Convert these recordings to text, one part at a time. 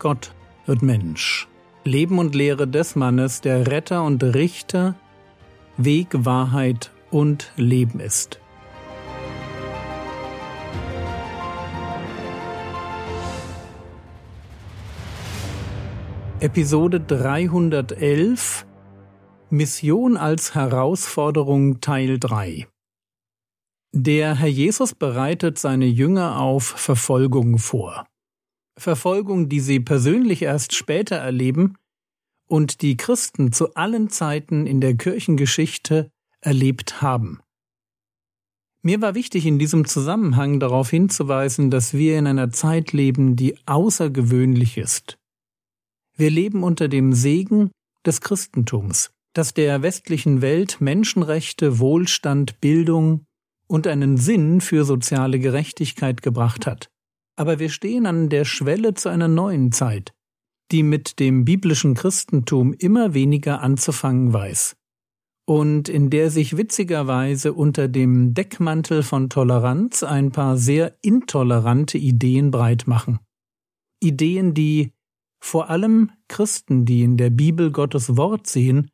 Gott wird Mensch. Leben und Lehre des Mannes, der Retter und Richter, Weg, Wahrheit und Leben ist. Episode 311 Mission als Herausforderung Teil 3 Der Herr Jesus bereitet seine Jünger auf Verfolgung vor. Verfolgung, die sie persönlich erst später erleben und die Christen zu allen Zeiten in der Kirchengeschichte erlebt haben. Mir war wichtig, in diesem Zusammenhang darauf hinzuweisen, dass wir in einer Zeit leben, die außergewöhnlich ist. Wir leben unter dem Segen des Christentums, das der westlichen Welt Menschenrechte, Wohlstand, Bildung und einen Sinn für soziale Gerechtigkeit gebracht hat aber wir stehen an der Schwelle zu einer neuen Zeit, die mit dem biblischen Christentum immer weniger anzufangen weiß und in der sich witzigerweise unter dem Deckmantel von Toleranz ein paar sehr intolerante Ideen breit machen. Ideen, die vor allem Christen, die in der Bibel Gottes Wort sehen,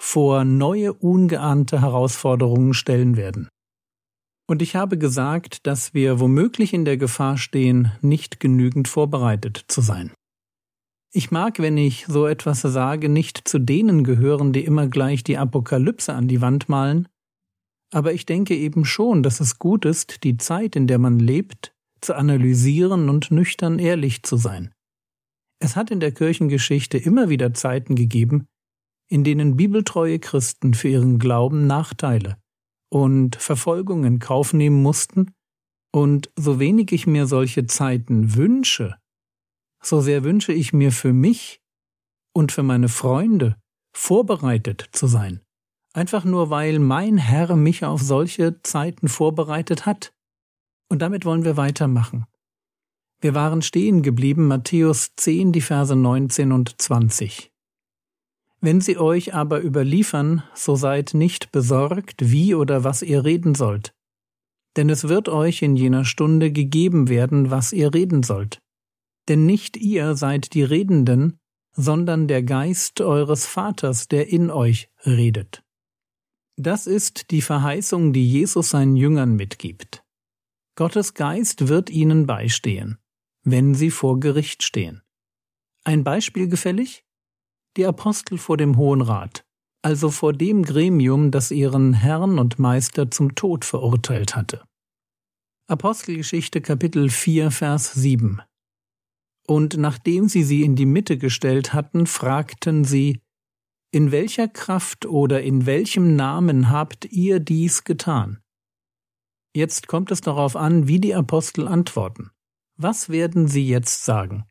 vor neue ungeahnte Herausforderungen stellen werden. Und ich habe gesagt, dass wir womöglich in der Gefahr stehen, nicht genügend vorbereitet zu sein. Ich mag, wenn ich so etwas sage, nicht zu denen gehören, die immer gleich die Apokalypse an die Wand malen, aber ich denke eben schon, dass es gut ist, die Zeit, in der man lebt, zu analysieren und nüchtern ehrlich zu sein. Es hat in der Kirchengeschichte immer wieder Zeiten gegeben, in denen bibeltreue Christen für ihren Glauben Nachteile, und Verfolgung in Kauf nehmen mussten, und so wenig ich mir solche Zeiten wünsche, so sehr wünsche ich mir für mich und für meine Freunde vorbereitet zu sein, einfach nur weil mein Herr mich auf solche Zeiten vorbereitet hat. Und damit wollen wir weitermachen. Wir waren stehen geblieben, Matthäus 10, die Verse 19 und 20. Wenn sie euch aber überliefern, so seid nicht besorgt, wie oder was ihr reden sollt. Denn es wird euch in jener Stunde gegeben werden, was ihr reden sollt. Denn nicht ihr seid die Redenden, sondern der Geist eures Vaters, der in euch redet. Das ist die Verheißung, die Jesus seinen Jüngern mitgibt. Gottes Geist wird ihnen beistehen, wenn sie vor Gericht stehen. Ein Beispiel gefällig? Die Apostel vor dem Hohen Rat, also vor dem Gremium, das ihren Herrn und Meister zum Tod verurteilt hatte. Apostelgeschichte Kapitel 4 Vers 7 Und nachdem sie sie in die Mitte gestellt hatten, fragten sie, In welcher Kraft oder in welchem Namen habt ihr dies getan? Jetzt kommt es darauf an, wie die Apostel antworten. Was werden sie jetzt sagen?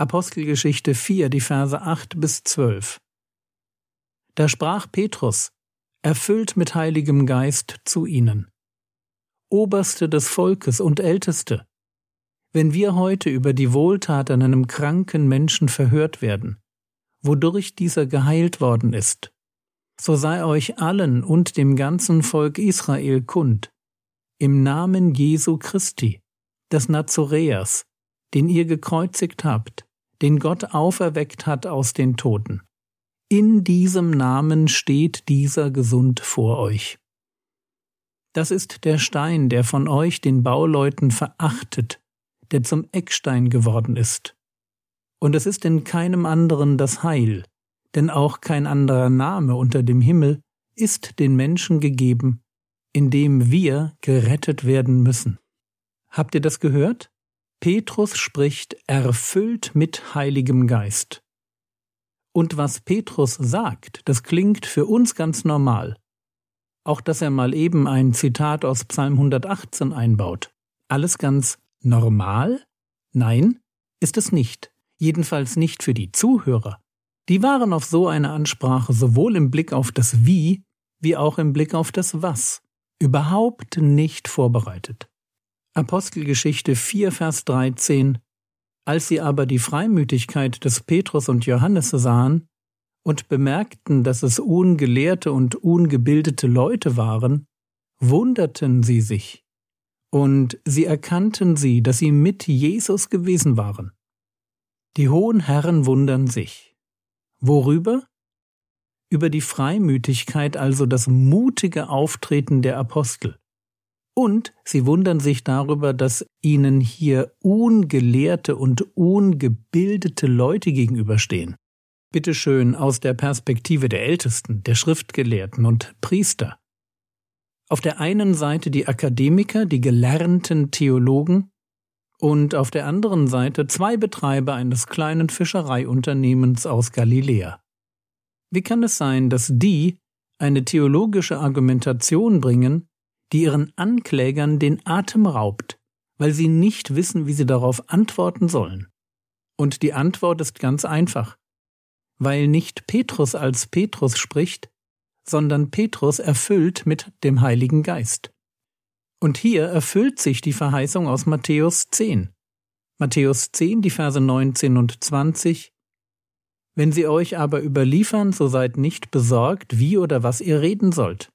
Apostelgeschichte 4, die Verse 8 bis 12. Da sprach Petrus, erfüllt mit heiligem Geist, zu ihnen. Oberste des Volkes und Älteste, wenn wir heute über die Wohltat an einem kranken Menschen verhört werden, wodurch dieser geheilt worden ist, so sei euch allen und dem ganzen Volk Israel kund, im Namen Jesu Christi, des Nazoräers, den ihr gekreuzigt habt, den Gott auferweckt hat aus den Toten. In diesem Namen steht dieser gesund vor euch. Das ist der Stein, der von euch den Bauleuten verachtet, der zum Eckstein geworden ist. Und es ist in keinem anderen das Heil, denn auch kein anderer Name unter dem Himmel ist den Menschen gegeben, in dem wir gerettet werden müssen. Habt ihr das gehört? Petrus spricht erfüllt mit Heiligem Geist. Und was Petrus sagt, das klingt für uns ganz normal. Auch dass er mal eben ein Zitat aus Psalm 118 einbaut. Alles ganz normal? Nein, ist es nicht. Jedenfalls nicht für die Zuhörer. Die waren auf so eine Ansprache sowohl im Blick auf das Wie wie auch im Blick auf das Was überhaupt nicht vorbereitet. Apostelgeschichte 4, Vers 13 Als sie aber die Freimütigkeit des Petrus und Johannes sahen und bemerkten, dass es ungelehrte und ungebildete Leute waren, wunderten sie sich, und sie erkannten sie, dass sie mit Jesus gewesen waren. Die hohen Herren wundern sich. Worüber? Über die Freimütigkeit, also das mutige Auftreten der Apostel. Und sie wundern sich darüber, dass ihnen hier ungelehrte und ungebildete Leute gegenüberstehen. Bitteschön aus der Perspektive der Ältesten, der Schriftgelehrten und Priester. Auf der einen Seite die Akademiker, die gelernten Theologen, und auf der anderen Seite zwei Betreiber eines kleinen Fischereiunternehmens aus Galiläa. Wie kann es sein, dass die eine theologische Argumentation bringen, die ihren Anklägern den Atem raubt, weil sie nicht wissen, wie sie darauf antworten sollen? Und die Antwort ist ganz einfach. Weil nicht Petrus als Petrus spricht, sondern Petrus erfüllt mit dem Heiligen Geist. Und hier erfüllt sich die Verheißung aus Matthäus 10. Matthäus 10, die Verse 19 und 20. Wenn sie euch aber überliefern, so seid nicht besorgt, wie oder was ihr reden sollt.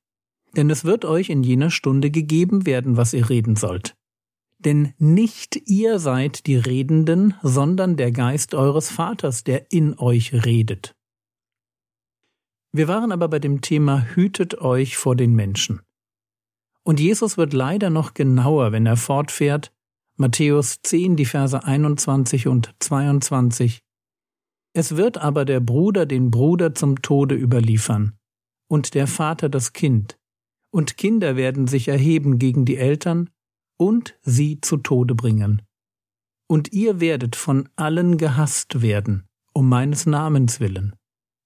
Denn es wird euch in jener Stunde gegeben werden, was ihr reden sollt. Denn nicht ihr seid die Redenden, sondern der Geist eures Vaters, der in euch redet. Wir waren aber bei dem Thema Hütet euch vor den Menschen. Und Jesus wird leider noch genauer, wenn er fortfährt, Matthäus 10, die Verse 21 und 22. Es wird aber der Bruder den Bruder zum Tode überliefern, und der Vater das Kind, und Kinder werden sich erheben gegen die Eltern und sie zu Tode bringen. Und ihr werdet von allen gehasst werden, um meines Namens willen.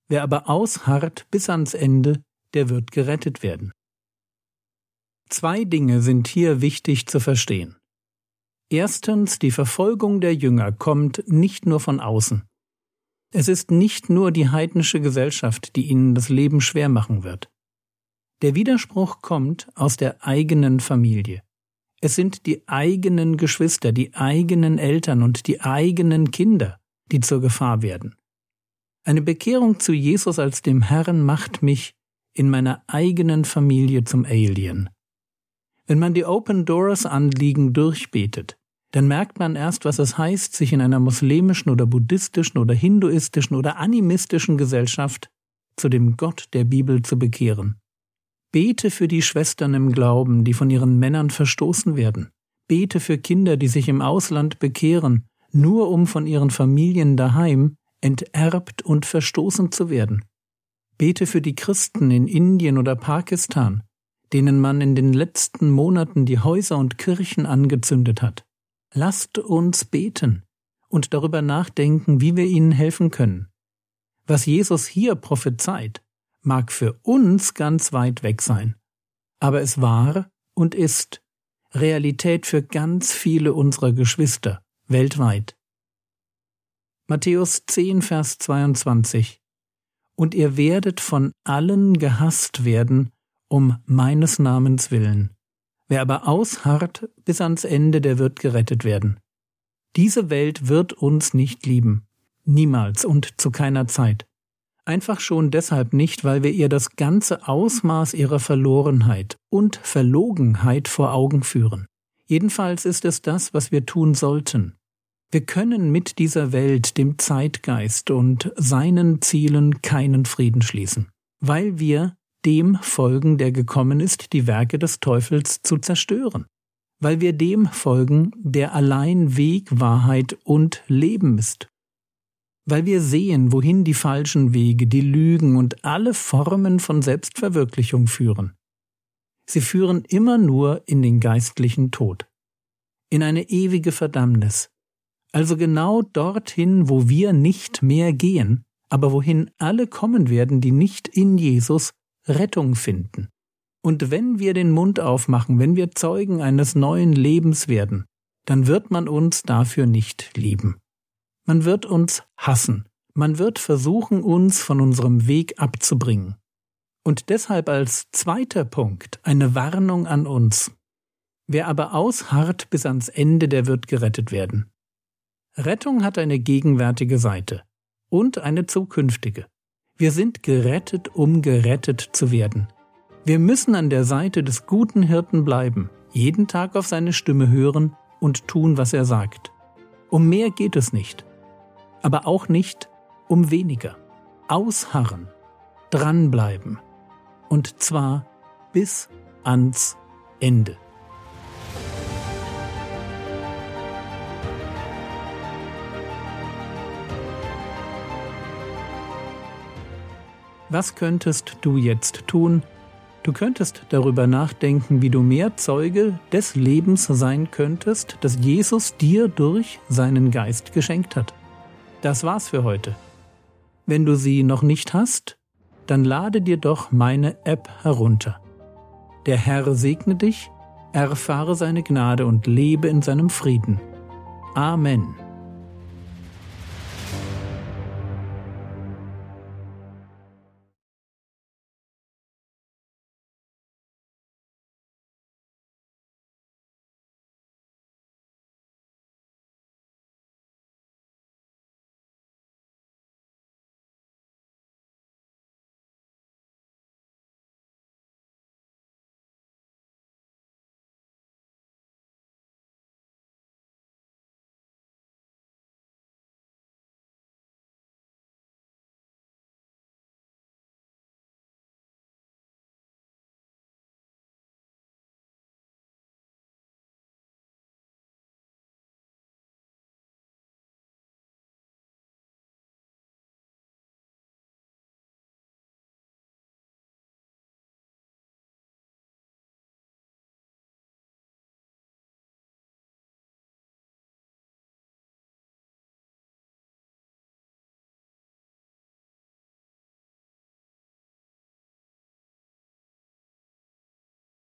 Wer aber ausharrt bis ans Ende, der wird gerettet werden. Zwei Dinge sind hier wichtig zu verstehen. Erstens, die Verfolgung der Jünger kommt nicht nur von außen. Es ist nicht nur die heidnische Gesellschaft, die ihnen das Leben schwer machen wird. Der Widerspruch kommt aus der eigenen Familie. Es sind die eigenen Geschwister, die eigenen Eltern und die eigenen Kinder, die zur Gefahr werden. Eine Bekehrung zu Jesus als dem Herrn macht mich in meiner eigenen Familie zum Alien. Wenn man die Open Doors Anliegen durchbetet, dann merkt man erst, was es heißt, sich in einer muslimischen oder buddhistischen oder hinduistischen oder animistischen Gesellschaft zu dem Gott der Bibel zu bekehren. Bete für die Schwestern im Glauben, die von ihren Männern verstoßen werden. Bete für Kinder, die sich im Ausland bekehren, nur um von ihren Familien daheim enterbt und verstoßen zu werden. Bete für die Christen in Indien oder Pakistan, denen man in den letzten Monaten die Häuser und Kirchen angezündet hat. Lasst uns beten und darüber nachdenken, wie wir ihnen helfen können. Was Jesus hier prophezeit, mag für uns ganz weit weg sein, aber es war und ist Realität für ganz viele unserer Geschwister weltweit. Matthäus 10, Vers 22 Und ihr werdet von allen gehasst werden um meines Namens willen. Wer aber ausharrt bis ans Ende, der wird gerettet werden. Diese Welt wird uns nicht lieben. Niemals und zu keiner Zeit. Einfach schon deshalb nicht, weil wir ihr das ganze Ausmaß ihrer Verlorenheit und Verlogenheit vor Augen führen. Jedenfalls ist es das, was wir tun sollten. Wir können mit dieser Welt, dem Zeitgeist und seinen Zielen keinen Frieden schließen, weil wir dem folgen, der gekommen ist, die Werke des Teufels zu zerstören, weil wir dem folgen, der allein Weg, Wahrheit und Leben ist, weil wir sehen, wohin die falschen Wege, die Lügen und alle Formen von Selbstverwirklichung führen. Sie führen immer nur in den geistlichen Tod, in eine ewige Verdammnis, also genau dorthin, wo wir nicht mehr gehen, aber wohin alle kommen werden, die nicht in Jesus, Rettung finden. Und wenn wir den Mund aufmachen, wenn wir Zeugen eines neuen Lebens werden, dann wird man uns dafür nicht lieben. Man wird uns hassen. Man wird versuchen, uns von unserem Weg abzubringen. Und deshalb als zweiter Punkt eine Warnung an uns. Wer aber ausharrt bis ans Ende, der wird gerettet werden. Rettung hat eine gegenwärtige Seite und eine zukünftige. Wir sind gerettet, um gerettet zu werden. Wir müssen an der Seite des guten Hirten bleiben, jeden Tag auf seine Stimme hören und tun, was er sagt. Um mehr geht es nicht. Aber auch nicht um weniger. Ausharren, dranbleiben. Und zwar bis ans Ende. Was könntest du jetzt tun? Du könntest darüber nachdenken, wie du mehr Zeuge des Lebens sein könntest, das Jesus dir durch seinen Geist geschenkt hat. Das war's für heute. Wenn du sie noch nicht hast, dann lade dir doch meine App herunter. Der Herr segne dich, erfahre seine Gnade und lebe in seinem Frieden. Amen.